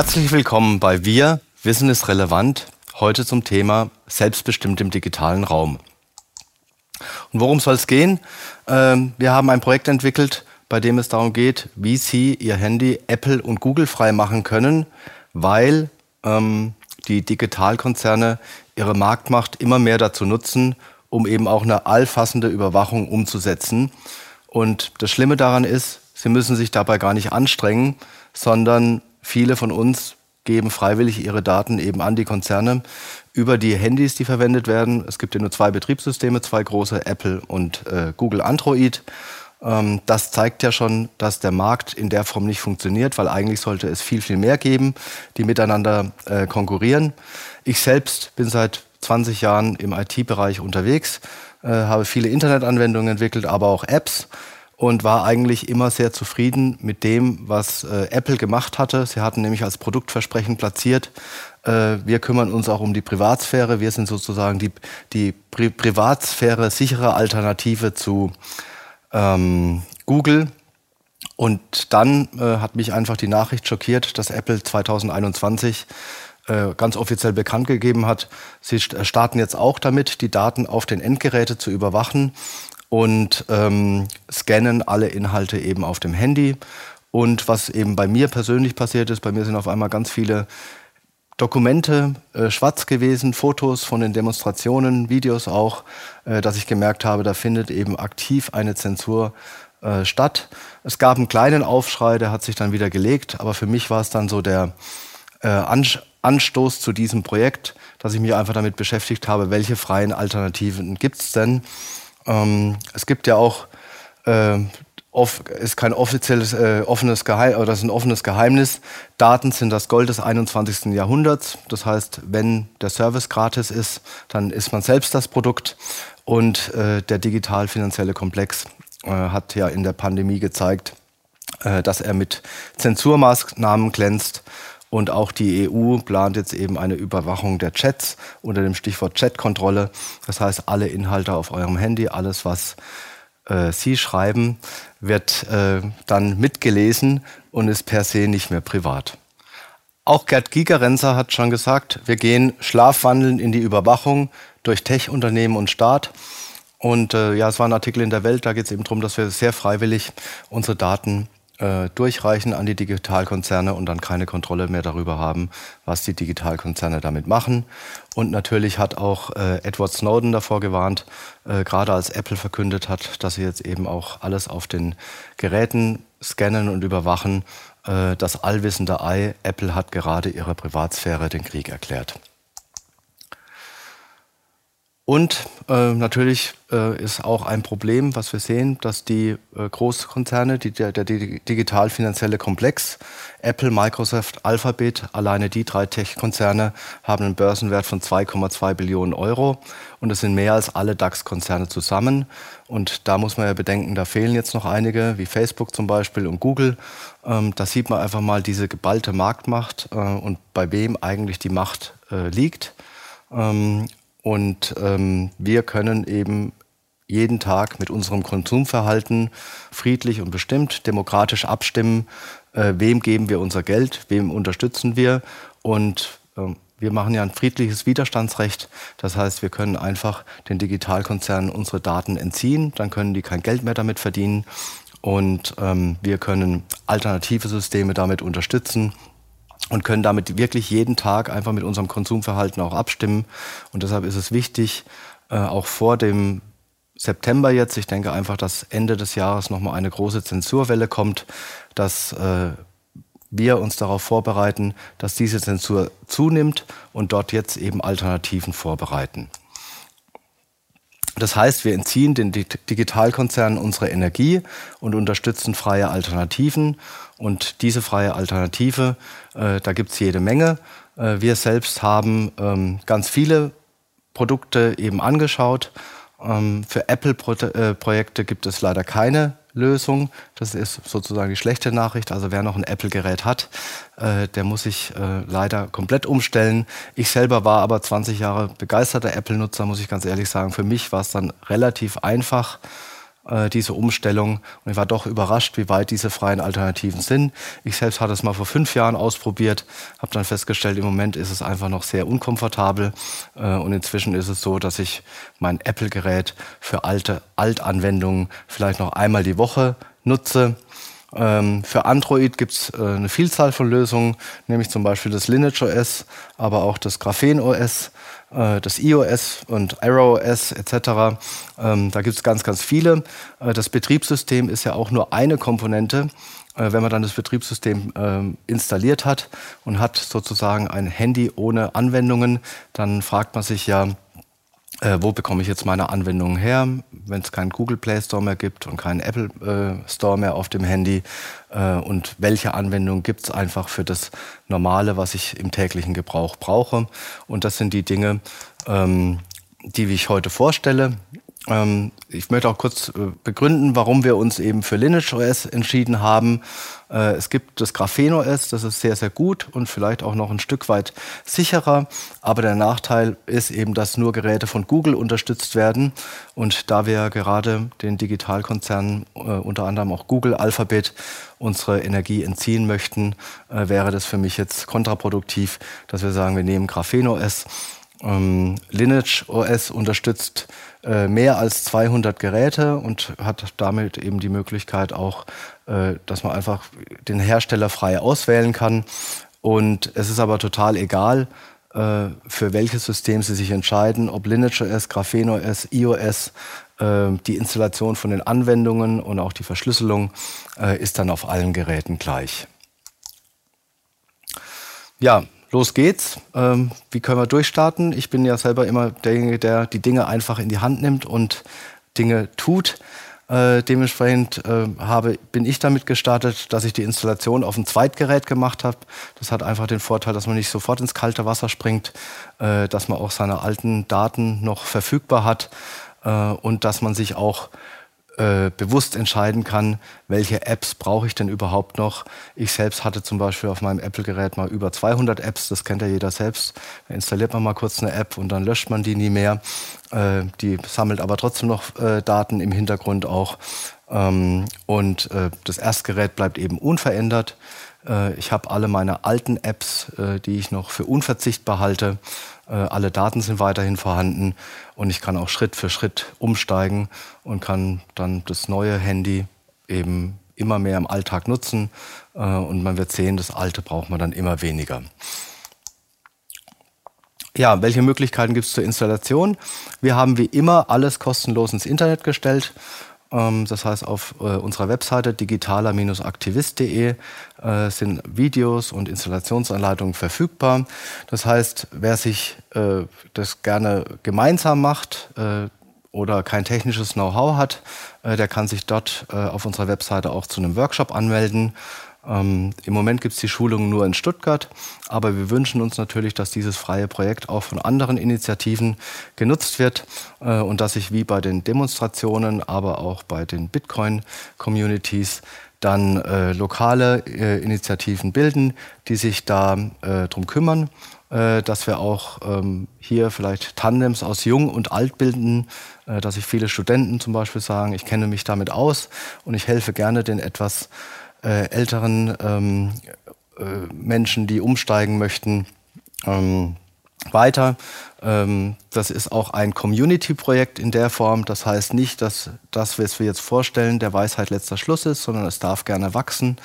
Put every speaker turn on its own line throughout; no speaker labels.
Herzlich willkommen bei Wir, Wissen ist relevant, heute zum Thema selbstbestimmt im digitalen Raum. Und worum soll es gehen? Ähm, wir haben ein Projekt entwickelt, bei dem es darum geht, wie Sie Ihr Handy Apple und Google frei machen können, weil ähm, die Digitalkonzerne ihre Marktmacht immer mehr dazu nutzen, um eben auch eine allfassende Überwachung umzusetzen. Und das Schlimme daran ist, sie müssen sich dabei gar nicht anstrengen, sondern viele von uns geben freiwillig ihre Daten eben an die Konzerne über die Handys, die verwendet werden. Es gibt ja nur zwei Betriebssysteme, zwei große, Apple und äh, Google Android. Ähm, das zeigt ja schon, dass der Markt in der Form nicht funktioniert, weil eigentlich sollte es viel, viel mehr geben, die miteinander äh, konkurrieren. Ich selbst bin seit 20 Jahren im IT-Bereich unterwegs, äh, habe viele Internetanwendungen entwickelt, aber auch Apps und war eigentlich immer sehr zufrieden mit dem, was äh, Apple gemacht hatte. Sie hatten nämlich als Produktversprechen platziert, äh, wir kümmern uns auch um die Privatsphäre. Wir sind sozusagen die, die Pri Privatsphäre sichere Alternative zu ähm, Google. Und dann äh, hat mich einfach die Nachricht schockiert, dass Apple 2021 äh, ganz offiziell bekannt gegeben hat, sie äh, starten jetzt auch damit, die Daten auf den Endgeräte zu überwachen und ähm, scannen alle Inhalte eben auf dem Handy. Und was eben bei mir persönlich passiert ist, bei mir sind auf einmal ganz viele Dokumente äh, schwarz gewesen, Fotos von den Demonstrationen, Videos auch, äh, dass ich gemerkt habe, da findet eben aktiv eine Zensur äh, statt. Es gab einen kleinen Aufschrei, der hat sich dann wieder gelegt, aber für mich war es dann so der äh, Anstoß zu diesem Projekt, dass ich mich einfach damit beschäftigt habe, welche freien Alternativen gibt es denn. Ähm, es gibt ja auch äh, off, ist kein offizielles äh, offenes Geheim oder ist ein offenes Geheimnis. Daten sind das Gold des 21. Jahrhunderts. Das heißt, wenn der Service gratis ist, dann ist man selbst das Produkt. Und äh, der digital-finanzielle Komplex äh, hat ja in der Pandemie gezeigt, äh, dass er mit Zensurmaßnahmen glänzt. Und auch die EU plant jetzt eben eine Überwachung der Chats unter dem Stichwort Chatkontrolle. Das heißt, alle Inhalte auf eurem Handy, alles, was äh, Sie schreiben, wird äh, dann mitgelesen und ist per se nicht mehr privat. Auch Gerd Gigerenzer hat schon gesagt, wir gehen schlafwandeln in die Überwachung durch Tech-Unternehmen und Staat. Und äh, ja, es war ein Artikel in der Welt, da geht es eben darum, dass wir sehr freiwillig unsere Daten äh, durchreichen an die Digitalkonzerne und dann keine Kontrolle mehr darüber haben, was die Digitalkonzerne damit machen. Und natürlich hat auch äh, Edward Snowden davor gewarnt, äh, gerade als Apple verkündet hat, dass sie jetzt eben auch alles auf den Geräten scannen und überwachen. Äh, das allwissende Ei, Apple hat gerade ihrer Privatsphäre den Krieg erklärt. Und äh, natürlich äh, ist auch ein Problem, was wir sehen, dass die äh, Großkonzerne, die, der, der digital-finanzielle Komplex, Apple, Microsoft, Alphabet, alleine die drei Tech-Konzerne haben einen Börsenwert von 2,2 Billionen Euro. Und das sind mehr als alle DAX-Konzerne zusammen. Und da muss man ja bedenken, da fehlen jetzt noch einige, wie Facebook zum Beispiel und Google. Ähm, da sieht man einfach mal diese geballte Marktmacht äh, und bei wem eigentlich die Macht äh, liegt. Ähm, und ähm, wir können eben jeden Tag mit unserem Konsumverhalten friedlich und bestimmt, demokratisch abstimmen, äh, wem geben wir unser Geld, wem unterstützen wir. Und äh, wir machen ja ein friedliches Widerstandsrecht. Das heißt, wir können einfach den Digitalkonzernen unsere Daten entziehen, dann können die kein Geld mehr damit verdienen. Und ähm, wir können alternative Systeme damit unterstützen, und können damit wirklich jeden Tag einfach mit unserem Konsumverhalten auch abstimmen. Und deshalb ist es wichtig, äh, auch vor dem September jetzt, ich denke einfach, dass Ende des Jahres nochmal eine große Zensurwelle kommt, dass äh, wir uns darauf vorbereiten, dass diese Zensur zunimmt und dort jetzt eben Alternativen vorbereiten. Das heißt, wir entziehen den Digitalkonzernen unsere Energie und unterstützen freie Alternativen. Und diese freie Alternative, äh, da gibt es jede Menge. Äh, wir selbst haben ähm, ganz viele Produkte eben angeschaut. Ähm, für Apple-Projekte äh, gibt es leider keine Lösung. Das ist sozusagen die schlechte Nachricht. Also wer noch ein Apple-Gerät hat, äh, der muss sich äh, leider komplett umstellen. Ich selber war aber 20 Jahre begeisterter Apple-Nutzer, muss ich ganz ehrlich sagen. Für mich war es dann relativ einfach, äh, diese Umstellung. Und ich war doch überrascht, wie weit diese freien Alternativen sind. Ich selbst hatte es mal vor fünf Jahren ausprobiert, habe dann festgestellt, im Moment ist es einfach noch sehr unkomfortabel. Äh, und inzwischen ist es so, dass ich mein Apple-Gerät für alte Altanwendungen vielleicht noch einmal die Woche nutze. Ähm, für Android gibt es äh, eine Vielzahl von Lösungen, nämlich zum Beispiel das Lineage OS, aber auch das Graphen OS, das iOS und Arrow OS etc. Ähm, da gibt es ganz, ganz viele. Äh, das Betriebssystem ist ja auch nur eine Komponente. Äh, wenn man dann das Betriebssystem ähm, installiert hat und hat sozusagen ein Handy ohne Anwendungen, dann fragt man sich ja, äh, wo bekomme ich jetzt meine Anwendungen her, wenn es keinen Google Play Store mehr gibt und keinen Apple äh, Store mehr auf dem Handy äh, und welche Anwendungen gibt es einfach für das Normale, was ich im täglichen Gebrauch brauche. Und das sind die Dinge, ähm, die ich heute vorstelle. Ähm, ich möchte auch kurz äh, begründen, warum wir uns eben für Lineage OS entschieden haben. Äh, es gibt das Graphen OS, das ist sehr, sehr gut und vielleicht auch noch ein Stück weit sicherer. Aber der Nachteil ist eben, dass nur Geräte von Google unterstützt werden. Und da wir gerade den Digitalkonzernen, äh, unter anderem auch Google, Alphabet, unsere Energie entziehen möchten, wäre das für mich jetzt kontraproduktiv, dass wir sagen, wir nehmen Graphen OS. Ähm, Lineage OS unterstützt äh, mehr als 200 Geräte und hat damit eben die Möglichkeit auch, äh, dass man einfach den Hersteller frei auswählen kann. Und es ist aber total egal, äh, für welches System Sie sich entscheiden, ob Lineage OS, Graphen OS, iOS, äh, die Installation von den Anwendungen und auch die Verschlüsselung äh, ist dann auf allen Geräten gleich. Ja, los geht's. Ähm, wie können wir durchstarten? Ich bin ja selber immer derjenige, der die Dinge einfach in die Hand nimmt und Dinge tut. Äh, dementsprechend äh, habe, bin ich damit gestartet, dass ich die Installation auf ein Zweitgerät gemacht habe. Das hat einfach den Vorteil, dass man nicht sofort ins kalte Wasser springt, äh, dass man auch seine alten Daten noch verfügbar hat äh, und dass man sich auch äh, bewusst entscheiden kann, welche Apps brauche ich denn überhaupt noch. Ich selbst hatte zum Beispiel auf meinem Apple-Gerät mal über 200 Apps, das kennt ja jeder selbst. Da installiert man mal kurz eine App und dann löscht man die nie mehr. Äh, die sammelt aber trotzdem noch äh, Daten im Hintergrund auch. Ähm, und äh, das Erstgerät bleibt eben unverändert. Äh, ich habe alle meine alten Apps, die ich noch für unverzichtbar halte, alle Daten sind weiterhin vorhanden und ich kann auch Schritt für Schritt umsteigen und kann dann das neue Handy eben immer mehr im Alltag nutzen. Äh, und man wird sehen, das alte braucht man dann immer weniger. Ja, welche Möglichkeiten gibt es zur Installation? Wir haben wie immer alles kostenlos ins Internet gestellt. Ähm, das heißt, auf äh, unserer Webseite digitaler-aktivist.de äh, sind Videos und Installationsanleitungen verfügbar. Das heißt, wer sich äh, das gerne gemeinsam macht oder kein technisches Know-how hat, der kann sich dort auf unserer Webseite auch zu einem Workshop anmelden. Ähm, Im Moment gibt es die Schulungen nur in Stuttgart, aber wir wünschen uns natürlich, dass dieses freie Projekt auch von anderen Initiativen genutzt wird äh, und dass sich wie bei den Demonstrationen, aber auch bei den Bitcoin-Communities dann äh, lokale äh, Initiativen bilden, die sich da äh, drum kümmern, äh, dass wir auch ähm, hier vielleicht Tandems aus Jung und Alt bilden, äh, dass sich viele Studenten zum Beispiel sagen, ich kenne mich damit aus und ich helfe gerne den etwas äh, älteren ähm, äh, Menschen, die umsteigen möchten, ähm, weiter. Ähm, das ist auch ein Community-Projekt in der Form. Das heißt nicht, dass das, was wir jetzt vorstellen, der Weisheit letzter Schluss ist, sondern es darf gerne wachsen.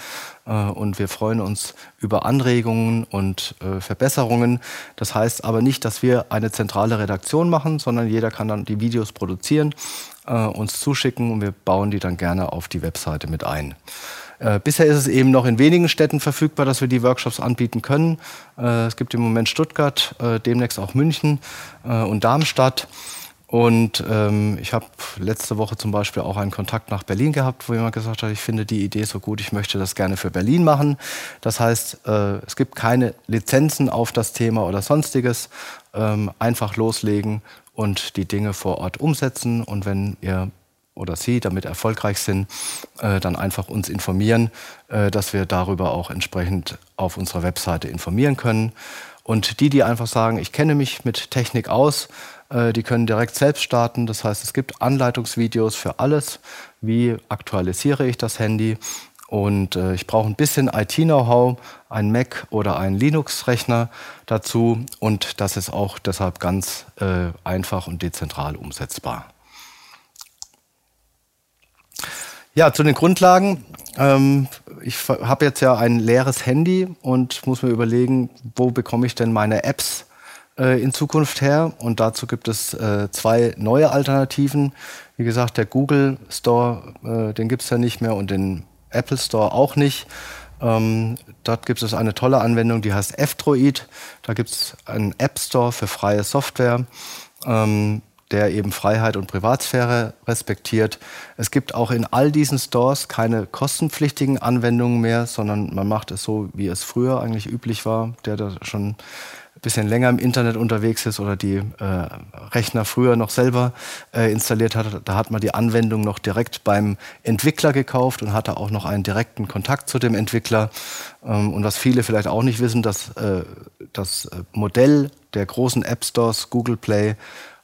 Äh, und wir freuen uns über Anregungen und äh, Verbesserungen. Das heißt aber nicht, dass wir eine zentrale Redaktion machen, sondern jeder kann dann die Videos produzieren, äh, uns zuschicken und wir bauen die dann gerne auf die Webseite mit ein. Bisher ist es eben noch in wenigen Städten verfügbar, dass wir die Workshops anbieten können. Es gibt im Moment Stuttgart, demnächst auch München und Darmstadt. Und ähm, ich habe letzte Woche zum Beispiel auch einen Kontakt nach Berlin gehabt, wo jemand gesagt hat, ich finde die Idee so gut, ich möchte das gerne für Berlin machen. Das heißt, äh, es gibt keine Lizenzen auf das Thema oder sonstiges. Ähm, einfach loslegen und die Dinge vor Ort umsetzen. Und wenn ihr oder Sie damit erfolgreich sind, äh, dann einfach uns informieren, äh, dass wir darüber auch entsprechend auf unserer Webseite informieren können. Und die, die einfach sagen, ich kenne mich mit Technik aus, die können direkt selbst starten. Das heißt, es gibt Anleitungsvideos für alles. Wie aktualisiere ich das Handy? Und äh, ich brauche ein bisschen IT-Know-how, ein Mac oder einen Linux-Rechner dazu. Und das ist auch deshalb ganz äh, einfach und dezentral umsetzbar. Ja, zu den Grundlagen. Ähm, ich habe jetzt ja ein leeres Handy und muss mir überlegen, wo bekomme ich denn meine Apps äh, in Zukunft her? Und dazu gibt es äh, zwei neue Alternativen. Wie gesagt, der Google Store, äh, den gibt es ja nicht mehr und den Apple Store auch nicht. Ähm, dort gibt es eine tolle Anwendung, die heißt F-Droid. Da gibt es einen App Store für freie Software. Ähm, der eben Freiheit und Privatsphäre respektiert. Es gibt auch in all diesen Stores keine kostenpflichtigen Anwendungen mehr, sondern man macht es so, wie es früher eigentlich üblich war, der da schon bisschen länger im Internet unterwegs ist oder die äh, Rechner früher noch selber äh, installiert hat. Da hat man die Anwendung noch direkt beim Entwickler gekauft und hatte auch noch einen direkten Kontakt zu dem Entwickler. Ähm, und was viele vielleicht auch nicht wissen, dass äh, das Modell der großen App Stores, Google Play,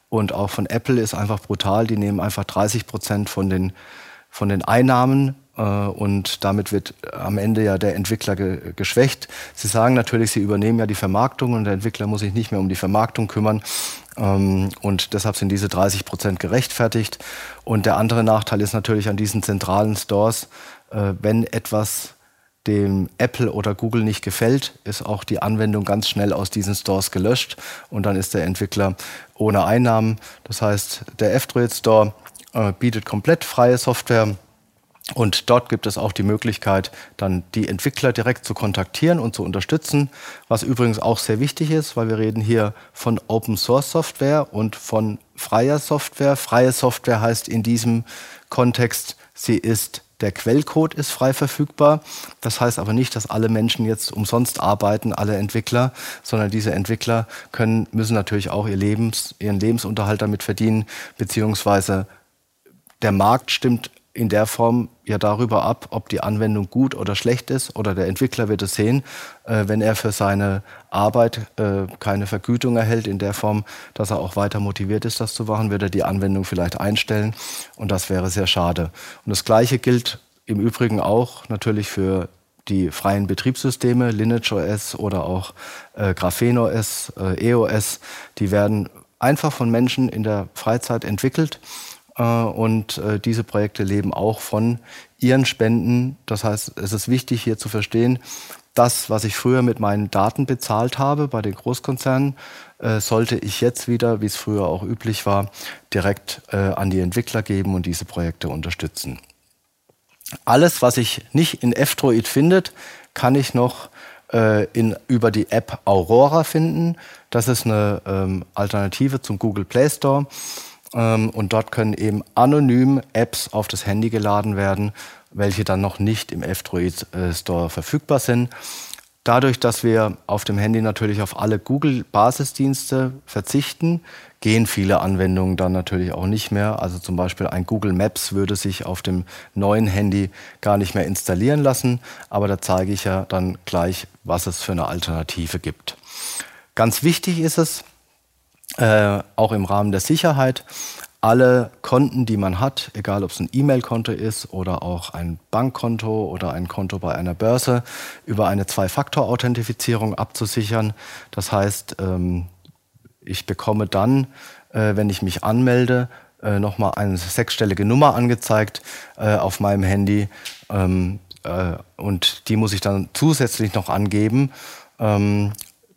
und auch von Apple ist einfach brutal. Die nehmen einfach 30 Prozent von den, von den Einnahmen äh, und damit wird am Ende ja der Entwickler ge geschwächt. Sie sagen natürlich, sie übernehmen ja die Vermarktung und der Entwickler muss sich nicht mehr um die Vermarktung kümmern. Ähm, und deshalb sind diese 30 Prozent gerechtfertigt. Und der andere Nachteil ist natürlich an diesen zentralen Stores, äh, wenn etwas dem Apple oder Google nicht gefällt, ist auch die Anwendung ganz schnell aus diesen Stores gelöscht und dann ist der Entwickler ohne Einnahmen. Das heißt, der F-Droid Store äh, bietet komplett freie Software und dort gibt es auch die Möglichkeit, dann die Entwickler direkt zu kontaktieren und zu unterstützen, was übrigens auch sehr wichtig ist, weil wir reden hier von Open Source Software und von freier Software. Freie Software heißt in diesem Kontext, sie ist der Quellcode ist frei verfügbar. Das heißt aber nicht, dass alle Menschen jetzt umsonst arbeiten, alle Entwickler, sondern diese Entwickler können, müssen natürlich auch ihr Lebens, ihren Lebensunterhalt damit verdienen, beziehungsweise der Markt stimmt in der Form ja darüber ab, ob die Anwendung gut oder schlecht ist oder der Entwickler wird es sehen, äh, wenn er für seine Arbeit äh, keine Vergütung erhält in der Form, dass er auch weiter motiviert ist, das zu machen, wird er die Anwendung vielleicht einstellen. Und das wäre sehr schade. Und das Gleiche gilt im Übrigen auch natürlich für die freien Betriebssysteme, Lineage OS oder auch äh, Graphen OS, äh, EOS, die werden einfach von Menschen in der Freizeit entwickelt und äh, diese Projekte leben auch von ihren Spenden. Das heißt, es ist wichtig hier zu verstehen, das, was ich früher mit meinen Daten bezahlt habe bei den Großkonzernen, äh, sollte ich jetzt wieder, wie es früher auch üblich war, direkt an die Entwickler geben und diese Projekte unterstützen. Alles, was ich nicht in F-Droid findet, kann ich noch in, über die App Aurora finden. Das ist eine ähm, Alternative zum Google Play Store. Ähm, und dort können eben anonym Apps auf das Handy geladen werden, welche dann noch nicht im F-Droid äh, Store verfügbar sind. Dadurch, dass wir auf dem Handy natürlich auf alle Google-Basisdienste verzichten, gehen viele Anwendungen dann natürlich auch nicht mehr. Also zum Beispiel ein Google Maps würde sich auf dem neuen Handy gar nicht mehr installieren lassen. Aber da zeige ich ja dann gleich, was es für eine Alternative gibt. Ganz wichtig ist es, äh, auch im Rahmen der Sicherheit, alle Konten, die man hat, egal ob es ein E-Mail-Konto ist oder auch ein Bankkonto oder ein Konto bei einer Börse, über eine Zwei-Faktor-Authentifizierung abzusichern. Das heißt, ähm, ich bekomme dann, äh, wenn ich mich anmelde, äh, nochmal eine sechsstellige Nummer angezeigt auf meinem Handy. Ähm, äh, und die muss ich dann zusätzlich noch angeben.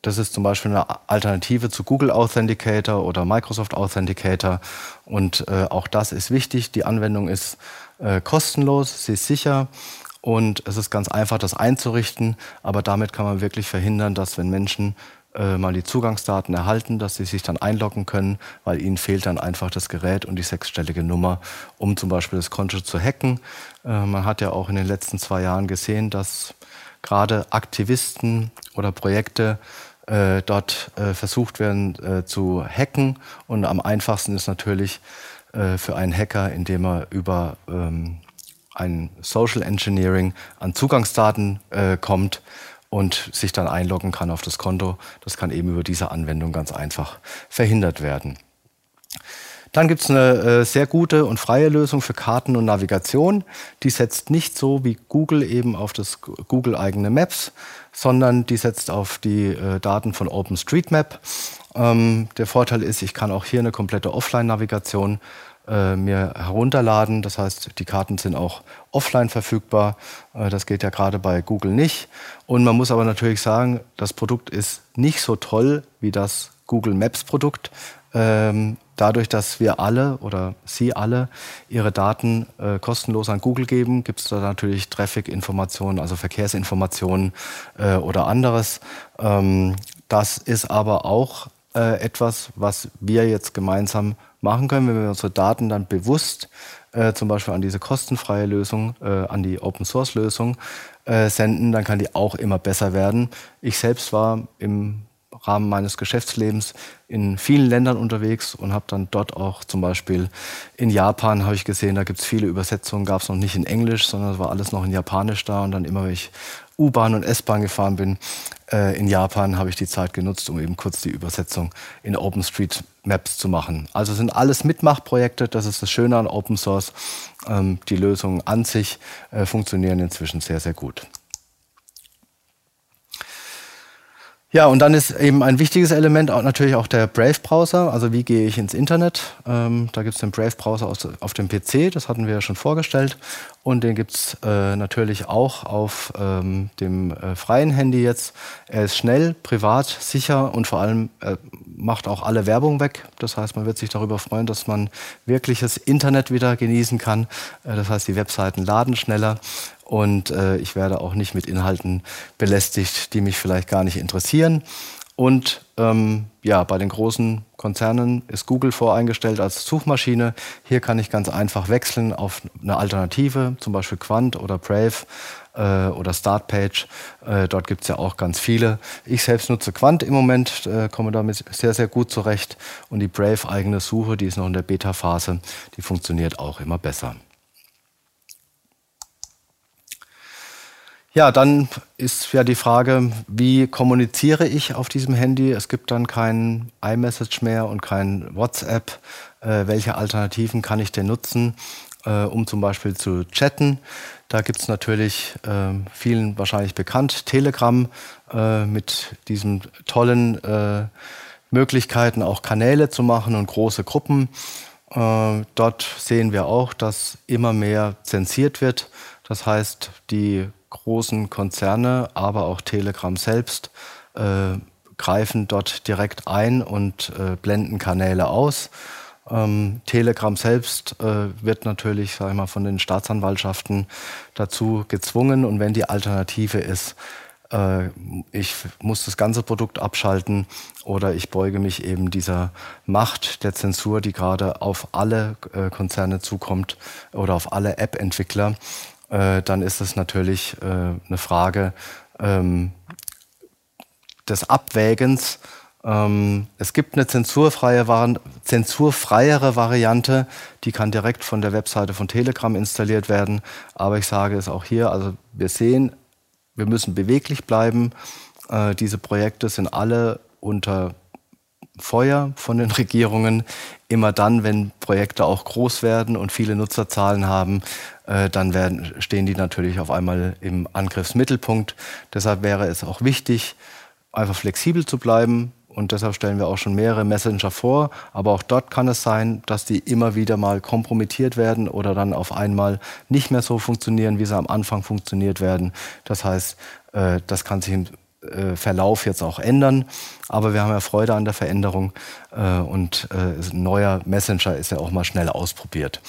Das ist zum Beispiel eine Alternative zu Google Authenticator oder Microsoft Authenticator. Und äh, auch das ist wichtig. Die Anwendung ist äh, kostenlos, sie ist sicher und es ist ganz einfach, das einzurichten. Aber damit kann man wirklich verhindern, dass wenn Menschen äh, mal die Zugangsdaten erhalten, dass sie sich dann einloggen können, weil ihnen fehlt dann einfach das Gerät und die sechsstellige Nummer, um zum Beispiel das Konto zu hacken. Äh, man hat ja auch in den letzten zwei Jahren gesehen, dass gerade Aktivisten oder Projekte äh, dort äh, versucht werden äh, zu hacken. Und am einfachsten ist natürlich äh, für einen Hacker, indem er über ähm, ein Social Engineering an Zugangsdaten äh, kommt und sich dann einloggen kann auf das Konto. Das kann eben über diese Anwendung ganz einfach verhindert werden. Dann gibt es eine äh, sehr gute und freie Lösung für Karten und Navigation. Die setzt nicht so wie Google eben auf das Google-eigene Maps, sondern die setzt auf die äh, Daten von OpenStreetMap. Ähm, der Vorteil ist, ich kann auch hier eine komplette Offline-Navigation äh, mir herunterladen. Das heißt, die Karten sind auch offline verfügbar. Äh, das geht ja gerade bei Google nicht. Und man muss aber natürlich sagen, das Produkt ist nicht so toll wie das Google Maps Produkt. Ähm, dadurch, dass wir alle oder Sie alle Ihre Daten äh, kostenlos an Google geben, gibt es da natürlich Traffic-Informationen, also Verkehrsinformationen äh, oder anderes. Ähm, das ist aber auch äh, etwas, was wir jetzt gemeinsam machen können, wenn wir unsere Daten dann bewusst äh, zum Beispiel an diese kostenfreie Lösung, äh, an die Open Source Lösung äh, senden, dann kann die auch immer besser werden. Ich selbst war im Rahmen meines Geschäftslebens in vielen Ländern unterwegs und habe dann dort auch zum Beispiel in Japan habe ich gesehen, da gibt es viele Übersetzungen, gab es noch nicht in Englisch, sondern es war alles noch in Japanisch da und dann immer, wenn ich U-Bahn und S-Bahn gefahren bin äh, in Japan, habe ich die Zeit genutzt, um eben kurz die Übersetzung in OpenStreetMaps zu machen. Also sind alles Mitmachprojekte, das ist das Schöne an Open Source. Ähm, die Lösungen an sich äh, funktionieren inzwischen sehr, sehr gut. Ja, und dann ist eben ein wichtiges Element auch natürlich auch der Brave-Browser. Also wie gehe ich ins Internet? Ähm, da gibt es den Brave-Browser auf dem PC, das hatten wir ja schon vorgestellt. Und den gibt es äh, natürlich auch auf ähm, dem äh, freien Handy jetzt. Er ist schnell, privat, sicher und vor allem äh, macht auch alle Werbung weg. Das heißt, man wird sich darüber freuen, dass man wirkliches Internet wieder genießen kann. Äh, das heißt, die Webseiten laden schneller und äh, ich werde auch nicht mit Inhalten belästigt, die mich vielleicht gar nicht interessieren. Und ähm, ja, bei den großen Konzernen ist Google voreingestellt als Suchmaschine. Hier kann ich ganz einfach wechseln auf eine Alternative, zum Beispiel Quant oder Brave äh, oder Startpage. Äh, dort gibt es ja auch ganz viele. Ich selbst nutze Quant im Moment, äh, komme damit sehr, sehr gut zurecht. Und die Brave-eigene Suche, die ist noch in der Beta-Phase, die funktioniert auch immer besser. Ja, dann ist ja die Frage, wie kommuniziere ich auf diesem Handy? Es gibt dann kein iMessage mehr und kein WhatsApp. Äh, welche Alternativen kann ich denn nutzen, äh, um zum Beispiel zu chatten? Da gibt es natürlich äh, vielen wahrscheinlich bekannt, Telegram äh, mit diesen tollen äh, Möglichkeiten, auch Kanäle zu machen und große Gruppen. Äh, dort sehen wir auch, dass immer mehr zensiert wird. Das heißt, die großen Konzerne, aber auch Telegram selbst äh, greifen dort direkt ein und äh, blenden Kanäle aus. Ähm, Telegram selbst äh, wird natürlich sag ich mal, von den Staatsanwaltschaften dazu gezwungen und wenn die Alternative ist, äh, ich muss das ganze Produkt abschalten oder ich beuge mich eben dieser Macht der Zensur, die gerade auf alle äh, Konzerne zukommt oder auf alle App-Entwickler, äh, dann ist es natürlich äh, eine Frage ähm, des Abwägens. Ähm, es gibt eine zensurfreie, zensurfreiere Variante, die kann direkt von der Webseite von Telegram installiert werden. Aber ich sage es auch hier, also wir sehen, wir müssen beweglich bleiben. Äh, diese Projekte sind alle unter Feuer von den Regierungen. Immer dann, wenn Projekte auch groß werden und viele Nutzerzahlen haben, äh, dann werden, stehen die natürlich auf einmal im Angriffsmittelpunkt. Deshalb wäre es auch wichtig, einfach flexibel zu bleiben. Und deshalb stellen wir auch schon mehrere Messenger vor. Aber auch dort kann es sein, dass die immer wieder mal kompromittiert werden oder dann auf einmal nicht mehr so funktionieren, wie sie am Anfang funktioniert werden. Das heißt, äh, das kann sich im Verlauf jetzt auch ändern. Aber wir haben ja Freude an der Veränderung äh, und äh, ein neuer Messenger ist ja auch mal schnell ausprobiert.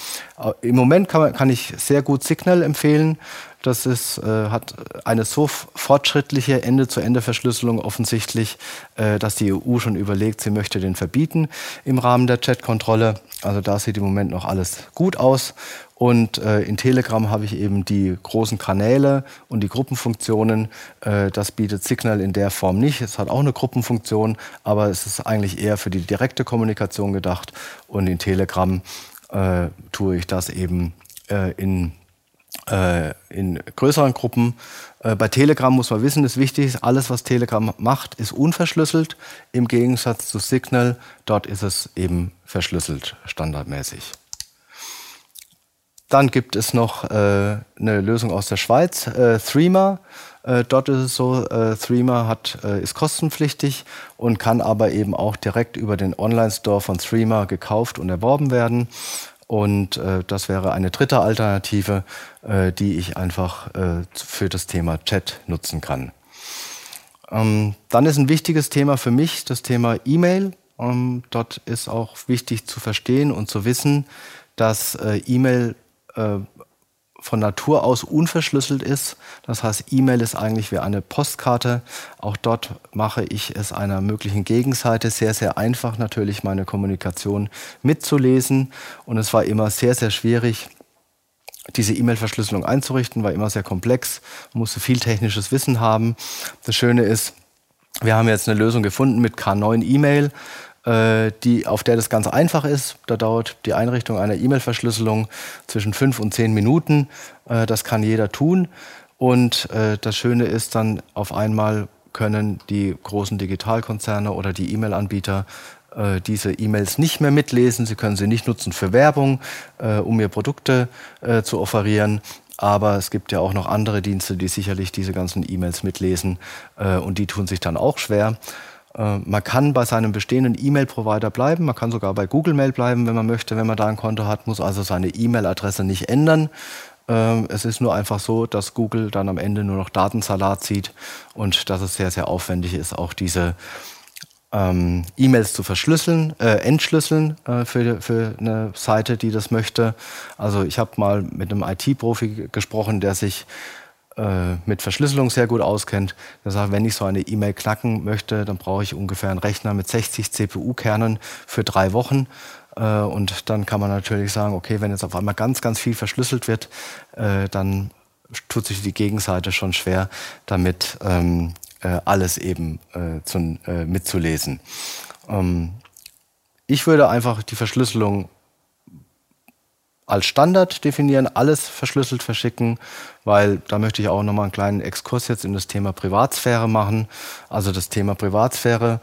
Im Moment kann, man, kann ich sehr gut Signal empfehlen. Das ist, äh, hat eine so fortschrittliche Ende-zu-Ende-Verschlüsselung offensichtlich, äh, dass die EU schon überlegt, sie möchte den verbieten im Rahmen der Chatkontrolle. Also da sieht im Moment noch alles gut aus. Und äh, in Telegram habe ich eben die großen Kanäle und die Gruppenfunktionen. Äh, das bietet Signal in der Form nicht. Es hat auch eine Gruppenfunktion, aber es ist eigentlich eher für die direkte Kommunikation gedacht. Und in Telegram äh, tue ich das eben äh, in in größeren Gruppen. Äh, bei Telegram muss man wissen, ist wichtig, alles, was Telegram macht, ist unverschlüsselt. Im Gegensatz zu Signal, dort ist es eben verschlüsselt, standardmäßig. Dann gibt es noch äh, eine Lösung aus der Schweiz, äh, Threema. Äh, dort ist es so, äh, Threema hat, äh, ist kostenpflichtig und kann aber eben auch direkt über den Online-Store von Threema gekauft und erworben werden. Und äh, das wäre eine dritte Alternative, äh, die ich einfach äh, für das Thema Chat nutzen kann. Ähm, dann ist ein wichtiges Thema für mich das Thema E-Mail. Ähm, dort ist auch wichtig zu verstehen und zu wissen, dass äh, E-Mail äh, von Natur aus unverschlüsselt ist. Das heißt, E-Mail ist eigentlich wie eine Postkarte. Auch dort mache ich es einer möglichen Gegenseite sehr, sehr einfach, natürlich meine Kommunikation mitzulesen. Und es war immer sehr, sehr schwierig, diese E-Mail-Verschlüsselung einzurichten, war immer sehr komplex, musste viel technisches Wissen haben. Das Schöne ist, wir haben jetzt eine Lösung gefunden mit K9 E-Mail. Äh, die, auf der das ganz einfach ist. Da dauert die Einrichtung einer E-Mail-Verschlüsselung zwischen fünf und zehn Minuten. Äh, das kann jeder tun. Und äh, das Schöne ist dann, auf einmal können die großen Digitalkonzerne oder die E-Mail-Anbieter diese E-Mails nicht mehr mitlesen. Sie können sie nicht nutzen für Werbung, um ihr Produkte zu offerieren. Aber es gibt ja auch noch andere Dienste, die sicherlich diese ganzen E-Mails mitlesen und die tun sich dann auch schwer. Äh, man kann bei seinem bestehenden E-Mail-Provider bleiben, man kann sogar bei Google Mail bleiben, wenn man möchte, wenn man da ein Konto hat, muss also seine E-Mail-Adresse nicht ändern. Ähm, es ist nur einfach so, dass Google dann am Ende nur noch Datensalat sieht und dass es sehr, sehr aufwendig ist, auch diese ähm, E-Mails zu verschlüsseln, äh, entschlüsseln äh, für, für eine Seite, die das möchte. Also ich habe mal mit einem IT-Profi gesprochen, der sich äh, mit Verschlüsselung sehr gut auskennt, der sagt, wenn ich so eine E-Mail knacken möchte, dann brauche ich ungefähr einen Rechner mit 60 CPU-Kernen für drei Wochen. Äh, und dann kann man natürlich sagen, okay, wenn jetzt auf einmal ganz, ganz viel verschlüsselt wird, äh, dann tut sich die Gegenseite schon schwer, damit ähm, alles eben zu, mitzulesen. Ähm, ich würde einfach die Verschlüsselung als Standard definieren, alles verschlüsselt verschicken, weil da möchte ich auch nochmal einen kleinen Exkurs jetzt in das Thema Privatsphäre machen. Also das Thema Privatsphäre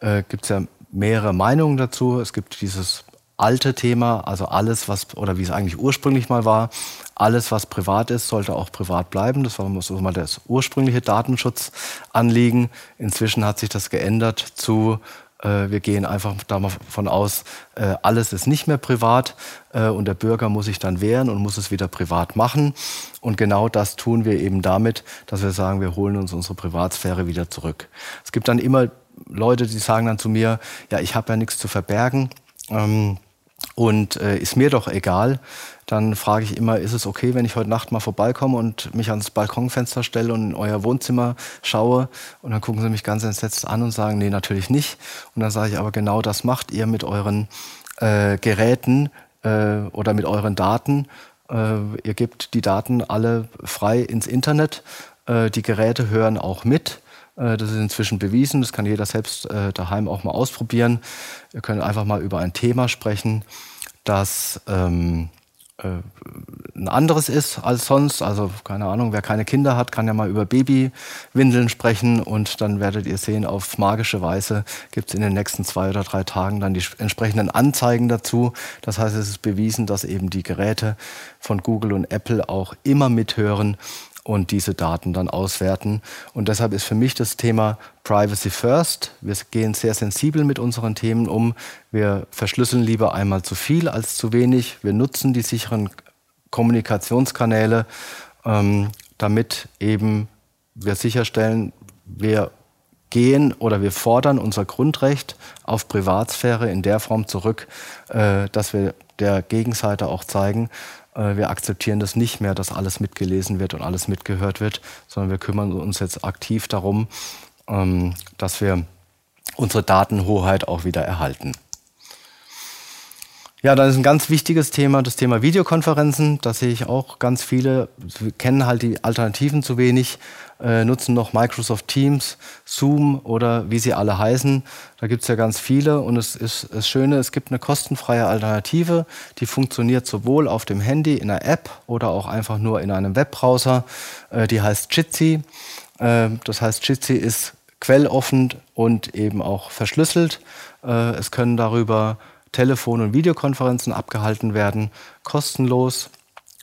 äh, gibt es ja mehrere Meinungen dazu. Es gibt dieses alte Thema, also alles, was, oder wie es eigentlich ursprünglich mal war, alles, was privat ist, sollte auch privat bleiben. Das war so mal das ursprüngliche Datenschutzanliegen. Inzwischen hat sich das geändert zu wir gehen einfach davon aus, äh, alles ist nicht mehr privat äh, und der Bürger muss sich dann wehren und muss es wieder privat machen. Und genau das tun wir eben damit, dass wir sagen, wir holen uns unsere Privatsphäre wieder zurück. Es gibt dann immer Leute, die sagen dann zu mir, ja, ich habe ja nichts zu verbergen. Ähm, und äh, ist mir doch egal. Dann frage ich immer, ist es okay, wenn ich heute Nacht mal vorbeikomme und mich ans Balkonfenster stelle und in euer Wohnzimmer schaue? Und dann gucken sie mich ganz entsetzt an und sagen, nee, natürlich nicht. Und dann sage ich, aber genau das macht ihr mit euren äh, Geräten äh, oder mit euren Daten. Äh, ihr gebt die Daten alle frei ins Internet. Äh, die Geräte hören auch mit. Äh, das ist inzwischen bewiesen. Das kann jeder selbst äh, daheim auch mal ausprobieren. Wir können einfach mal über ein Thema sprechen, das ähm, äh, ein anderes ist als sonst. Also keine Ahnung, wer keine Kinder hat, kann ja mal über Babywindeln sprechen und dann werdet ihr sehen, auf magische Weise gibt es in den nächsten zwei oder drei Tagen dann die entsprechenden Anzeigen dazu. Das heißt, es ist bewiesen, dass eben die Geräte von Google und Apple auch immer mithören und diese Daten dann auswerten. Und deshalb ist für mich das Thema Privacy First. Wir gehen sehr sensibel mit unseren Themen um. Wir verschlüsseln lieber einmal zu viel als zu wenig. Wir nutzen die sicheren Kommunikationskanäle, ähm, damit eben wir sicherstellen, wir gehen oder wir fordern unser Grundrecht auf Privatsphäre in der Form zurück, äh, dass wir der Gegenseite auch zeigen, wir akzeptieren das nicht mehr, dass alles mitgelesen wird und alles mitgehört wird, sondern wir kümmern uns jetzt aktiv darum, ähm, dass wir unsere Datenhoheit auch wieder erhalten. Ja, dann ist ein ganz wichtiges Thema das Thema Videokonferenzen. Da sehe ich auch ganz viele, kennen halt die Alternativen zu wenig, äh, nutzen noch Microsoft Teams, Zoom oder wie sie alle heißen. Da gibt es ja ganz viele und es ist das Schöne, es gibt eine kostenfreie Alternative, die funktioniert sowohl auf dem Handy in einer App oder auch einfach nur in einem Webbrowser. Äh, die heißt Jitsi. Äh, das heißt, Jitsi ist quelloffen und eben auch verschlüsselt. Äh, es können darüber Telefon- und Videokonferenzen abgehalten werden, kostenlos.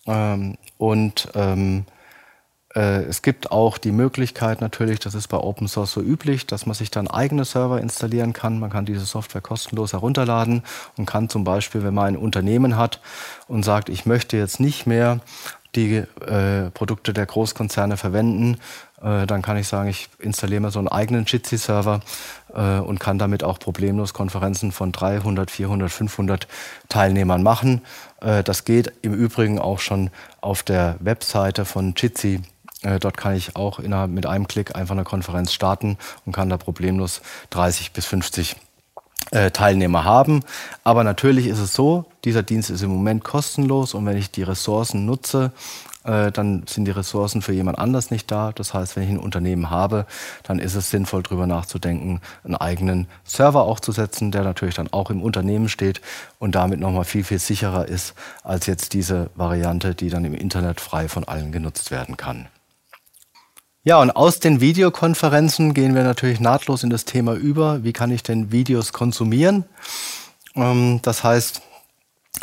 Ähm, und ähm, äh, es gibt auch die Möglichkeit natürlich, das ist bei Open Source so üblich, dass man sich dann eigene Server installieren kann. Man kann diese Software kostenlos herunterladen und kann zum Beispiel, wenn man ein Unternehmen hat und sagt, ich möchte jetzt nicht mehr die äh, Produkte der Großkonzerne verwenden, äh, dann kann ich sagen, ich installiere mir so einen eigenen Jitsi-Server äh, und kann damit auch problemlos Konferenzen von 300, 400, 500 Teilnehmern machen. Äh, das geht im Übrigen auch schon auf der Webseite von Jitsi. Äh, dort kann ich auch innerhalb mit einem Klick einfach eine Konferenz starten und kann da problemlos 30 bis 50 äh, Teilnehmer haben. Aber natürlich ist es so, dieser Dienst ist im Moment kostenlos und wenn ich die Ressourcen nutze, äh, dann sind die Ressourcen für jemand anders nicht da. Das heißt, wenn ich ein Unternehmen habe, dann ist es sinnvoll, darüber nachzudenken, einen eigenen Server aufzusetzen, der natürlich dann auch im Unternehmen steht und damit nochmal viel, viel sicherer ist als jetzt diese Variante, die dann im Internet frei von allen genutzt werden kann. Ja, und aus den Videokonferenzen gehen wir natürlich nahtlos in das Thema über, wie kann ich denn Videos konsumieren. Ähm, das heißt,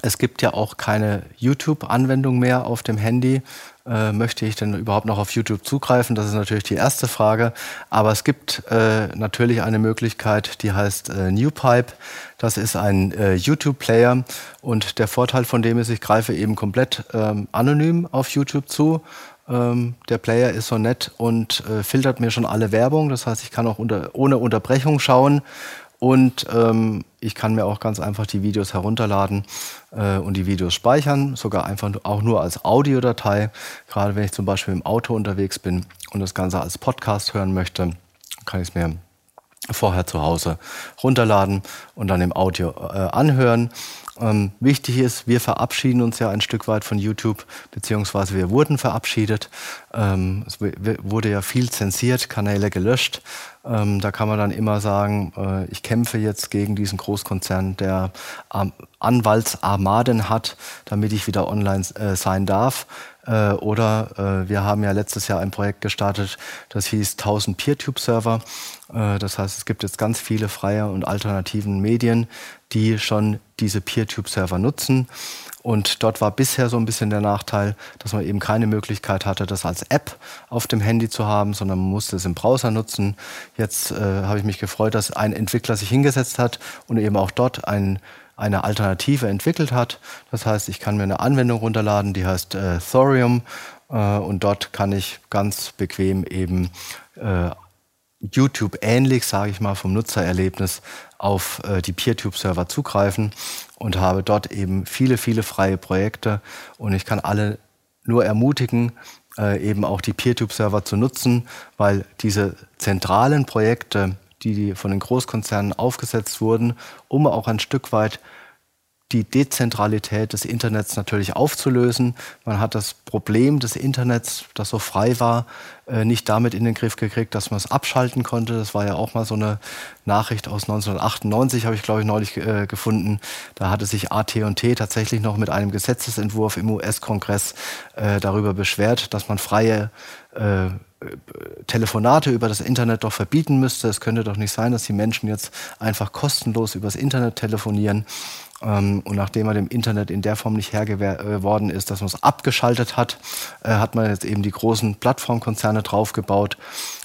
es gibt ja auch keine YouTube-Anwendung mehr auf dem Handy. Äh, möchte ich denn überhaupt noch auf YouTube zugreifen? Das ist natürlich die erste Frage. Aber es gibt äh, natürlich eine Möglichkeit, die heißt äh, NewPipe. Das ist ein äh, YouTube-Player und der Vorteil von dem ist, ich greife eben komplett ähm, anonym auf YouTube zu. Ähm, der Player ist so nett und äh, filtert mir schon alle Werbung. Das heißt, ich kann auch unter, ohne Unterbrechung schauen und ähm, ich kann mir auch ganz einfach die Videos herunterladen äh, und die Videos speichern, sogar einfach auch nur als Audiodatei. Gerade wenn ich zum Beispiel im Auto unterwegs bin und das Ganze als Podcast hören möchte, kann ich es mir vorher zu Hause runterladen und dann im Audio äh, anhören. Ähm, wichtig ist, wir verabschieden uns ja ein Stück weit von YouTube, beziehungsweise wir wurden verabschiedet. Ähm, es wurde ja viel zensiert, Kanäle gelöscht. Ähm, da kann man dann immer sagen, äh, ich kämpfe jetzt gegen diesen Großkonzern, der ähm, Anwaltsarmaden hat, damit ich wieder online äh, sein darf. Äh, oder äh, wir haben ja letztes Jahr ein Projekt gestartet, das hieß 1000 PeerTube-Server. Äh, das heißt, es gibt jetzt ganz viele freie und alternativen Medien, die schon diese PeerTube-Server nutzen. Und dort war bisher so ein bisschen der Nachteil, dass man eben keine Möglichkeit hatte, das als App auf dem Handy zu haben, sondern man musste es im Browser nutzen. Jetzt äh, habe ich mich gefreut, dass ein Entwickler sich hingesetzt hat und eben auch dort ein, eine Alternative entwickelt hat. Das heißt, ich kann mir eine Anwendung runterladen, die heißt äh, Thorium äh, und dort kann ich ganz bequem eben äh, YouTube ähnlich, sage ich mal, vom Nutzererlebnis auf äh, die PeerTube-Server zugreifen und habe dort eben viele, viele freie Projekte. Und ich kann alle nur ermutigen, äh, eben auch die PeerTube-Server zu nutzen, weil diese zentralen Projekte, die von den Großkonzernen aufgesetzt wurden, um auch ein Stück weit die Dezentralität des Internets natürlich aufzulösen. Man hat das Problem des Internets, das so frei war, äh, nicht damit in den Griff gekriegt, dass man es abschalten konnte. Das war ja auch mal so eine Nachricht aus 1998, habe ich glaube ich neulich äh, gefunden. Da hatte sich AT&T tatsächlich noch mit einem Gesetzesentwurf im US-Kongress äh, darüber beschwert, dass man freie äh, Telefonate über das Internet doch verbieten müsste. Es könnte doch nicht sein, dass die Menschen jetzt einfach kostenlos übers Internet telefonieren. Ähm, und nachdem er dem Internet in der Form nicht Herr geworden ist, dass man es abgeschaltet hat, äh, hat man jetzt eben die großen Plattformkonzerne draufgebaut.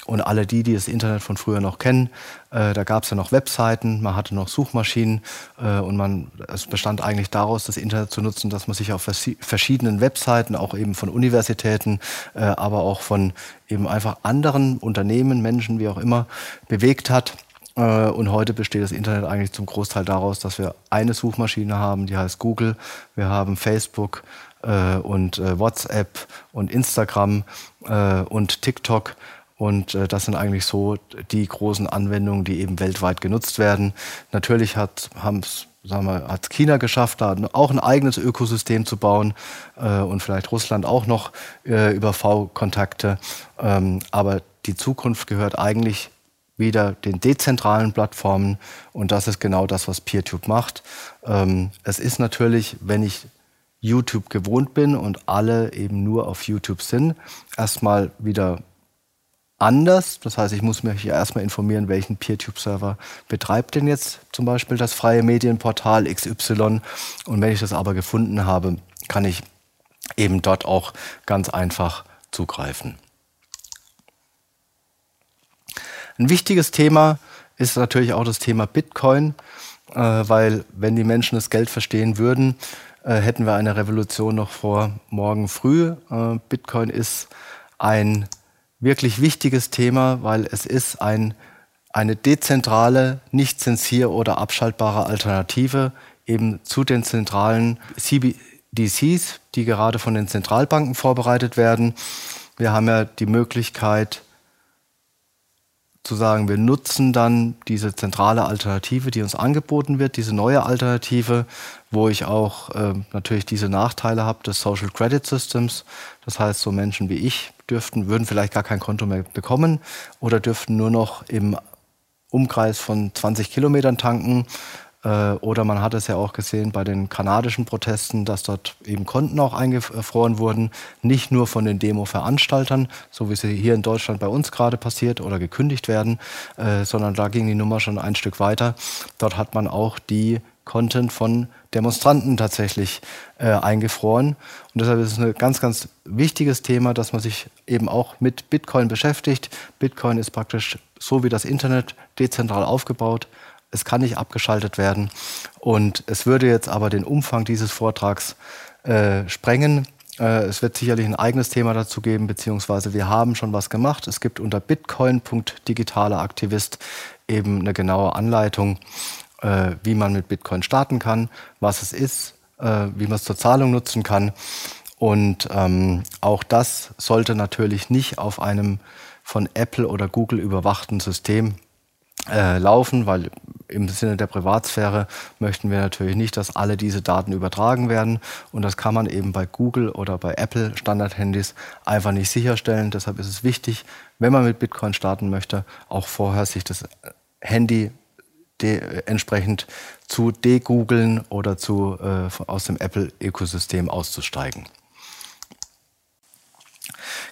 Und alle die, die das Internet von früher noch kennen, äh, da gab es ja noch Webseiten, man hatte noch Suchmaschinen äh, und man, es bestand eigentlich daraus, das Internet zu nutzen, dass man sich auf verschiedenen Webseiten, auch eben von Universitäten, aber auch von eben einfach anderen Unternehmen, Menschen, wie auch immer, bewegt hat äh, und heute besteht das Internet eigentlich zum Großteil daraus, dass wir eine Suchmaschine haben, die heißt Google. Wir haben Facebook äh, und äh, WhatsApp und Instagram und TikTok. Und das sind eigentlich so die großen Anwendungen, die eben weltweit genutzt werden. Natürlich hat, es hat China geschafft, da auch ein eigenes Ökosystem zu bauen äh, und vielleicht Russland auch noch äh, über V-Kontakte. Ähm, aber die Zukunft gehört eigentlich wieder den dezentralen Plattformen und das ist genau das, was PeerTube macht. Ähm, es ist natürlich, wenn ich YouTube gewohnt bin und alle eben nur auf YouTube sind, erstmal wieder anders. Das heißt, ich muss mich ja erstmal informieren, welchen PeerTube-Server betreibt denn jetzt zum Beispiel das freie Medienportal XY. Und wenn ich das aber gefunden habe, kann ich eben dort auch ganz einfach zugreifen. Ein wichtiges Thema ist natürlich auch das Thema Bitcoin, äh, weil wenn die Menschen das Geld verstehen würden, äh, hätten wir eine Revolution noch vor morgen früh. Äh, Bitcoin ist ein wirklich wichtiges Thema, weil es ist ein, eine dezentrale, nicht zensier- oder abschaltbare Alternative eben zu den zentralen CBDCs, die gerade von den Zentralbanken vorbereitet werden. Wir haben ja die Möglichkeit, zu sagen, wir nutzen dann diese zentrale Alternative, die uns angeboten wird, diese neue Alternative, wo ich auch äh, natürlich diese Nachteile habe des Social Credit Systems. Das heißt, so Menschen wie ich dürften, würden vielleicht gar kein Konto mehr bekommen oder dürften nur noch im Umkreis von 20 Kilometern tanken oder man hat es ja auch gesehen bei den kanadischen Protesten, dass dort eben Konten auch eingefroren wurden, nicht nur von den Demo-Veranstaltern, so wie sie hier in Deutschland bei uns gerade passiert oder gekündigt werden, äh, sondern da ging die Nummer schon ein Stück weiter. Dort hat man auch die Konten von Demonstranten tatsächlich äh, eingefroren. Und deshalb ist es ein ganz, ganz wichtiges Thema, dass man sich eben auch mit Bitcoin beschäftigt. Bitcoin ist praktisch so wie das Internet dezentral aufgebaut es kann nicht abgeschaltet werden. Und es würde jetzt aber den Umfang dieses Vortrags äh, sprengen. Äh, es wird sicherlich ein eigenes Thema dazu geben, beziehungsweise wir haben schon was gemacht. Es gibt unter bitcoin.digitaler Aktivist eben eine genaue Anleitung, äh, wie man mit Bitcoin starten kann, was es ist, äh, wie man es zur Zahlung nutzen kann. Und ähm, auch das sollte natürlich nicht auf einem von Apple oder Google überwachten System äh, laufen, weil im Sinne der Privatsphäre möchten wir natürlich nicht, dass alle diese Daten übertragen werden. Und das kann man eben bei Google oder bei Apple Standard-Handys einfach nicht sicherstellen. Deshalb ist es wichtig, wenn man mit Bitcoin starten möchte, auch vorher sich das Handy entsprechend zu degoogeln oder zu, äh, aus dem Apple-Ökosystem auszusteigen.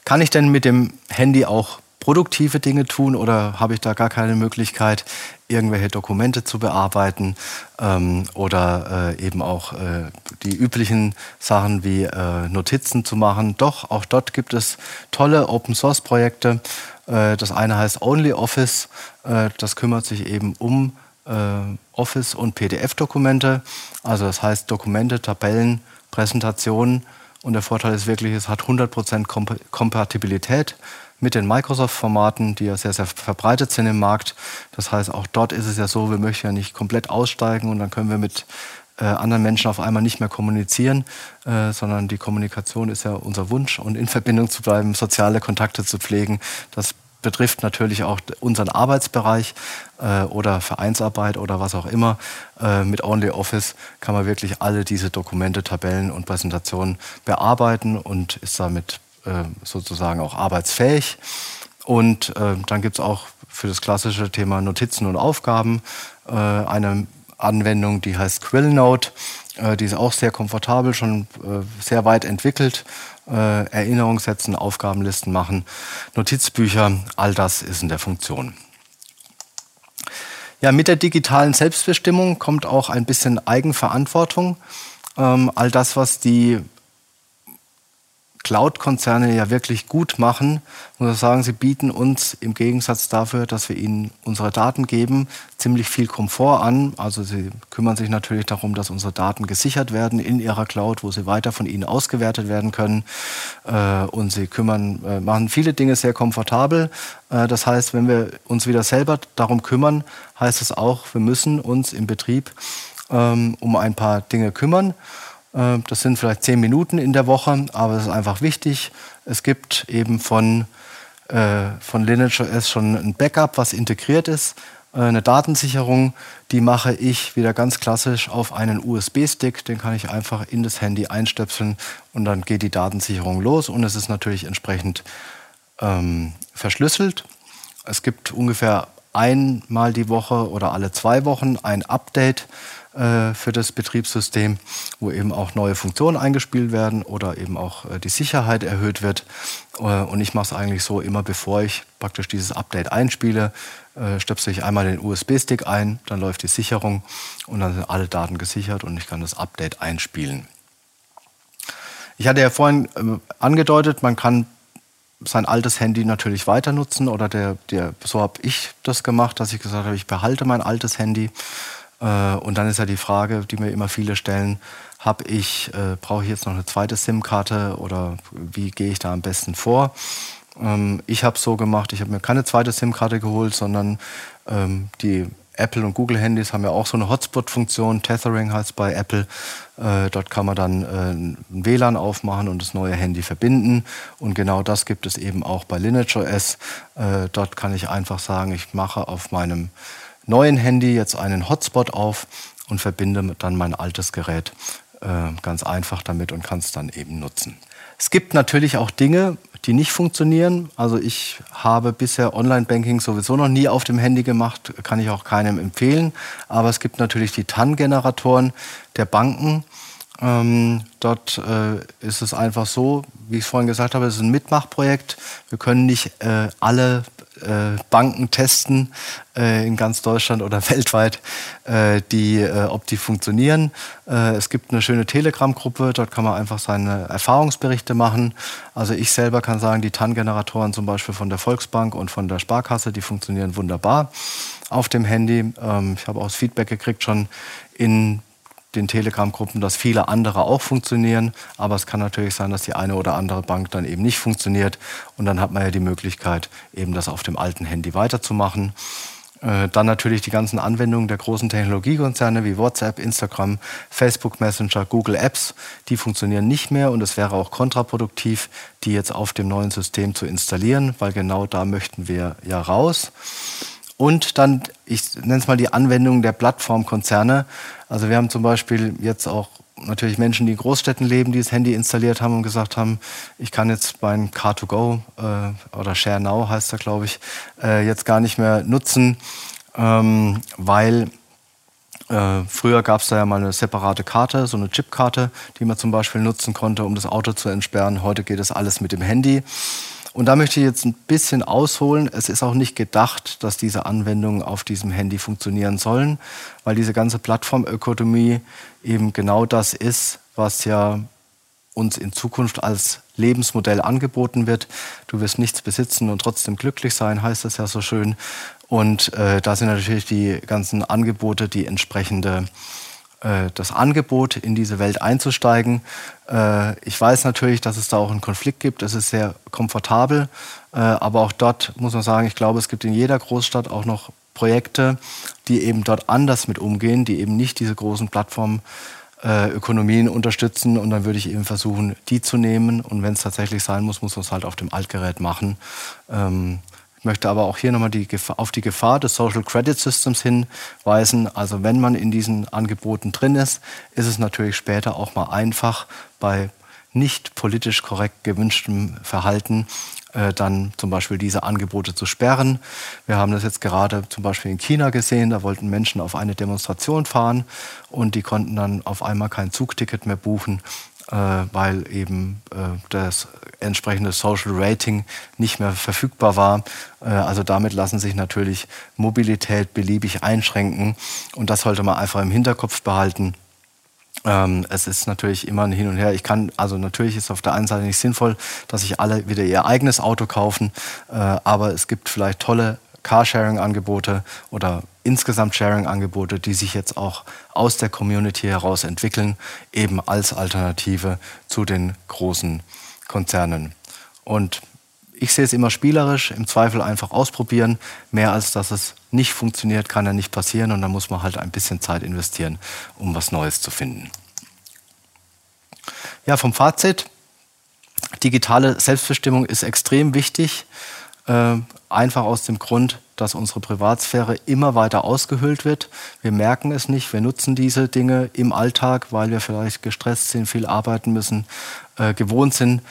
Kann ich denn mit dem Handy auch produktive Dinge tun oder habe ich da gar keine Möglichkeit, irgendwelche Dokumente zu bearbeiten ähm, oder äh, eben auch äh, die üblichen Sachen wie äh, Notizen zu machen? Doch, auch dort gibt es tolle Open-Source-Projekte. Äh, das eine heißt OnlyOffice. Äh, das kümmert sich eben um äh, Office- und PDF-Dokumente. Also das heißt Dokumente, Tabellen, Präsentationen. Und der Vorteil ist wirklich, es hat 100% Kompatibilität mit den Microsoft-Formaten, die ja sehr, sehr verbreitet sind im Markt. Das heißt, auch dort ist es ja so, wir möchten ja nicht komplett aussteigen und dann können wir mit äh, anderen Menschen auf einmal nicht mehr kommunizieren, äh, sondern die Kommunikation ist ja unser Wunsch und in Verbindung zu bleiben, soziale Kontakte zu pflegen. Das betrifft natürlich auch unseren Arbeitsbereich äh, oder Vereinsarbeit oder was auch immer. Äh, mit OnlyOffice kann man wirklich alle diese Dokumente, Tabellen und Präsentationen bearbeiten und ist damit äh, sozusagen auch arbeitsfähig. Und äh, dann gibt es auch für das klassische Thema Notizen und Aufgaben äh, eine Anwendung, die heißt Quillnote. Äh, die ist auch sehr komfortabel, schon äh, sehr weit entwickelt. Äh, Erinnerungen setzen, Aufgabenlisten machen, Notizbücher, all das ist in der Funktion. Ja, mit der digitalen Selbstbestimmung kommt auch ein bisschen Eigenverantwortung. Ähm, all das, was die Cloud-Konzerne ja wirklich gut machen, muss ich sagen, sie bieten uns im Gegensatz dafür, dass wir ihnen unsere Daten geben, ziemlich viel Komfort an. Also sie kümmern sich natürlich darum, dass unsere Daten gesichert werden in ihrer Cloud, wo sie weiter von ihnen ausgewertet werden können. Äh, und sie kümmern, äh, machen viele Dinge sehr komfortabel. Äh, das heißt, wenn wir uns wieder selber darum kümmern, heißt es auch, wir müssen uns im Betrieb ähm, um ein paar Dinge kümmern. Äh, das sind vielleicht zehn Minuten in der Woche, aber es ist einfach wichtig. Es gibt eben von, äh, von Lineage schon ein Backup, was integriert ist, Äh, eine Datensicherung, die mache ich wieder ganz klassisch auf einen USB-Stick. Den kann ich einfach in das Handy einstöpseln und dann geht die Datensicherung los und es ist natürlich entsprechend ähm, verschlüsselt. Es gibt ungefähr einmal die Woche oder alle zwei Wochen ein Update äh, für das Betriebssystem, wo eben auch neue Funktionen eingespielt werden oder eben auch äh, die Sicherheit erhöht wird. Äh, und ich mache es eigentlich so, immer bevor ich praktisch dieses Update einspiele, stöpsel ich einmal den USB-Stick ein, dann läuft die Sicherung und dann sind alle Daten gesichert und ich kann das Update einspielen. Ich hatte ja vorhin angedeutet, man kann sein altes Handy natürlich weiter nutzen oder der, der, so habe ich das gemacht, dass ich gesagt habe, ich behalte mein altes Handy. Äh, und dann ist ja die Frage, die mir immer viele stellen, habe ich, äh, brauche ich jetzt noch eine zweite SIM-Karte oder wie gehe ich da am besten vor? Ähm, ich habe es so gemacht, ich habe mir keine zweite SIM-Karte geholt, sondern ähm, die Apple und Google Handys haben ja auch so eine Hotspot-Funktion, Tethering heißt bei Apple. Äh, dort kann man dann äh, ein WLAN aufmachen und das neue Handy verbinden. Und genau das gibt es eben auch bei Lineage OS. Äh, dort kann ich einfach sagen, ich mache auf meinem neuen Handy jetzt einen Hotspot auf und verbinde dann mein altes Gerät äh, ganz einfach damit und kann es dann eben nutzen. Es gibt natürlich auch Dinge, die nicht funktionieren. Also ich habe bisher Online-Banking sowieso noch nie auf dem Handy gemacht, kann ich auch keinem empfehlen. Aber es gibt natürlich die TAN-Generatoren der Banken. Ähm, dort äh, ist es einfach so, wie ich vorhin gesagt habe, es ist ein Mitmachprojekt. Wir können nicht äh, alle äh, Banken testen äh, in ganz Deutschland oder weltweit, äh, die, äh, ob die funktionieren. Äh, es gibt eine schöne Telegram-Gruppe, dort kann man einfach seine Erfahrungsberichte machen. Also ich selber kann sagen, die TAN-Generatoren zum Beispiel von der Volksbank und von der Sparkasse, die funktionieren wunderbar auf dem Handy. Ähm, ich habe auch das Feedback gekriegt schon in den Telegram-Gruppen, dass viele andere auch funktionieren. Aber es kann natürlich sein, dass die eine oder andere Bank dann eben nicht funktioniert. Und dann hat man ja die Möglichkeit, eben das auf dem alten Handy weiterzumachen. Äh, dann natürlich die ganzen Anwendungen der großen Technologiekonzerne wie WhatsApp, Instagram, Facebook Messenger, Google Apps, die funktionieren nicht mehr und es wäre auch kontraproduktiv, die jetzt auf dem neuen System zu installieren, weil genau da möchten wir ja raus. Und dann, ich nenne es mal die Anwendung der Plattformkonzerne. Also wir haben zum Beispiel jetzt auch natürlich Menschen, die in Großstädten leben, die das Handy installiert haben und gesagt haben, ich kann jetzt mein Car2Go äh, oder Share Now heißt er, glaube ich, äh, jetzt gar nicht mehr nutzen, ähm, weil äh, früher gab es da ja mal eine separate Karte, so eine Chipkarte, die man zum Beispiel nutzen konnte, um das Auto zu entsperren. Heute geht das alles mit dem Handy. Und da möchte ich jetzt ein bisschen ausholen. Es ist auch nicht gedacht, dass diese Anwendungen auf diesem Handy funktionieren sollen, weil diese ganze Plattformökonomie eben genau das ist, was ja uns in Zukunft als Lebensmodell angeboten wird. Du wirst nichts besitzen und trotzdem glücklich sein, heißt es ja so schön. Und äh, da sind natürlich die ganzen Angebote, die entsprechende das Angebot, in diese Welt einzusteigen. Äh, ich weiß natürlich, dass es da auch einen Konflikt gibt. Es ist sehr komfortabel. Äh, aber auch dort muss man sagen, ich glaube, es gibt in jeder Großstadt auch noch Projekte, die eben dort anders mit umgehen, die eben nicht diese großen Plattformen Ökonomien unterstützen und dann würde ich eben versuchen, die zu nehmen und wenn es tatsächlich sein muss, muss man es halt auf dem Altgerät machen. Ich möchte aber auch hier nochmal die auf die Gefahr des Social Credit Systems hinweisen. Also wenn man in diesen Angeboten drin ist, ist es natürlich später auch mal einfach bei nicht politisch korrekt gewünschtem Verhalten äh, dann zum Beispiel diese Angebote zu sperren. Wir haben das jetzt gerade zum Beispiel in China gesehen. Da wollten Menschen auf eine Demonstration fahren und die konnten dann auf einmal kein Zugticket mehr buchen, weil eben äh, das entsprechende Social Rating nicht mehr verfügbar war. Äh, also damit lassen sich natürlich Mobilität beliebig einschränken und das sollte man einfach im Hinterkopf behalten. Ähm, es ist natürlich immer ein Hin und Her. Ich kann, also natürlich ist auf der einen Seite nicht sinnvoll, dass sich alle wieder ihr eigenes Auto kaufen, äh, aber es gibt vielleicht tolle Carsharing-Angebote oder insgesamt Sharing-Angebote, die sich jetzt auch aus der Community heraus entwickeln, eben als Alternative zu den großen Konzernen. Und ich sehe es immer spielerisch, im Zweifel einfach ausprobieren. Mehr als dass es nicht funktioniert, kann ja nicht passieren und da muss man halt ein bisschen Zeit investieren, um was Neues zu finden. Ja, vom Fazit. Digitale Selbstbestimmung ist extrem wichtig. Äh, einfach aus dem Grund, dass unsere Privatsphäre immer weiter ausgehöhlt wird. Wir merken es nicht, wir nutzen diese Dinge im Alltag, weil wir vielleicht gestresst sind, viel arbeiten müssen, äh, gewohnt sind,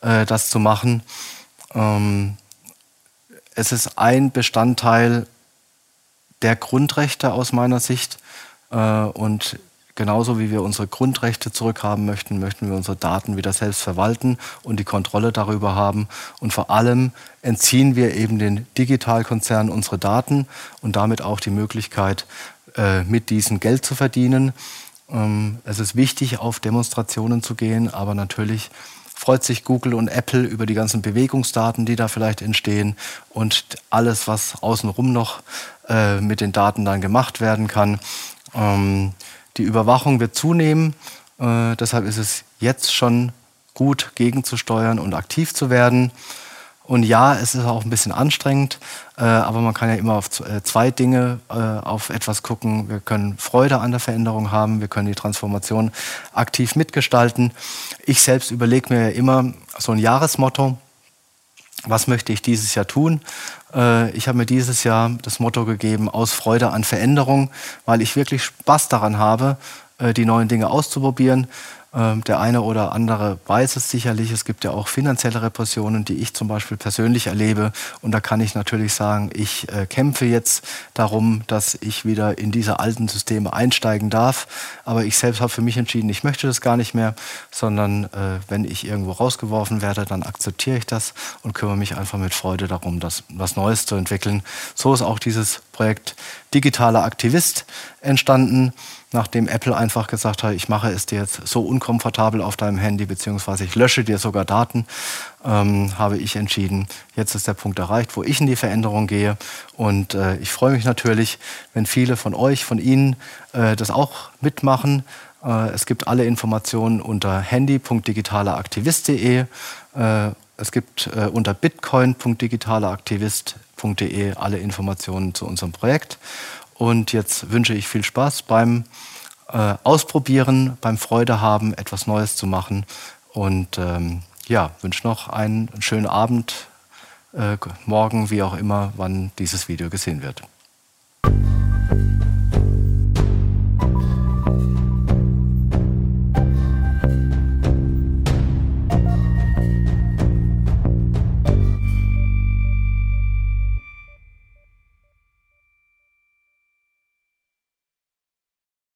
äh, das zu machen. Ähm, es ist ein Bestandteil der Grundrechte aus meiner Sicht äh, und Genauso wie wir unsere Grundrechte zurückhaben möchten, möchten wir unsere Daten wieder selbst verwalten und die Kontrolle darüber haben. Und vor allem entziehen wir eben den Digitalkonzernen unsere Daten und damit auch die Möglichkeit, äh, mit diesen Geld zu verdienen. Ähm, es ist wichtig, auf Demonstrationen zu gehen, aber natürlich freut sich Google und Apple über die ganzen Bewegungsdaten, die da vielleicht entstehen und alles, was außenrum noch äh, mit den Daten dann gemacht werden kann. Ähm, die Überwachung wird zunehmen. Äh, deshalb ist es jetzt schon gut, gegenzusteuern und aktiv zu werden. Und ja, es ist auch ein bisschen anstrengend, äh, aber man kann ja immer auf äh, zwei Dinge äh, auf etwas gucken. Wir können Freude an der Veränderung haben, wir können die Transformation aktiv mitgestalten. Ich selbst überlege mir immer so ein Jahresmotto. Was möchte ich dieses Jahr tun? Äh, ich habe mir dieses Jahr das Motto gegeben, aus Freude an Veränderung, weil ich wirklich Spaß daran habe, äh, die neuen Dinge auszuprobieren der eine oder andere weiß es sicherlich. Es gibt ja auch finanzielle Repressionen, die ich zum Beispiel persönlich erlebe. Und da kann ich natürlich sagen, ich äh, kämpfe jetzt darum, dass ich wieder in diese alten Systeme einsteigen darf. Aber ich selbst habe für mich entschieden, ich möchte das gar nicht mehr, sondern äh, wenn ich irgendwo rausgeworfen werde, dann akzeptiere ich das und kümmere mich einfach mit Freude darum, das, was Neues zu entwickeln. So ist auch dieses Projekt Digitaler Aktivist entstanden nachdem Apple einfach gesagt hat, ich mache es dir jetzt so unkomfortabel auf deinem Handy, beziehungsweise ich lösche dir sogar Daten, ähm, habe ich entschieden, jetzt ist der Punkt erreicht, wo ich in die Veränderung gehe. Und äh, ich freue mich natürlich, wenn viele von euch, von Ihnen äh, das auch mitmachen. Äh, es gibt alle Informationen unter handy.digitaleraktivist.de. Äh, es gibt äh, unter www.ecom.de alle Informationen zu unserem Projekt. Und jetzt wünsche ich viel Spaß beim äh, Ausprobieren, beim Freude haben, etwas Neues zu machen. Und ähm, ja, wünsche noch einen schönen Abend, äh, morgen, wie auch immer, wann dieses Video gesehen wird.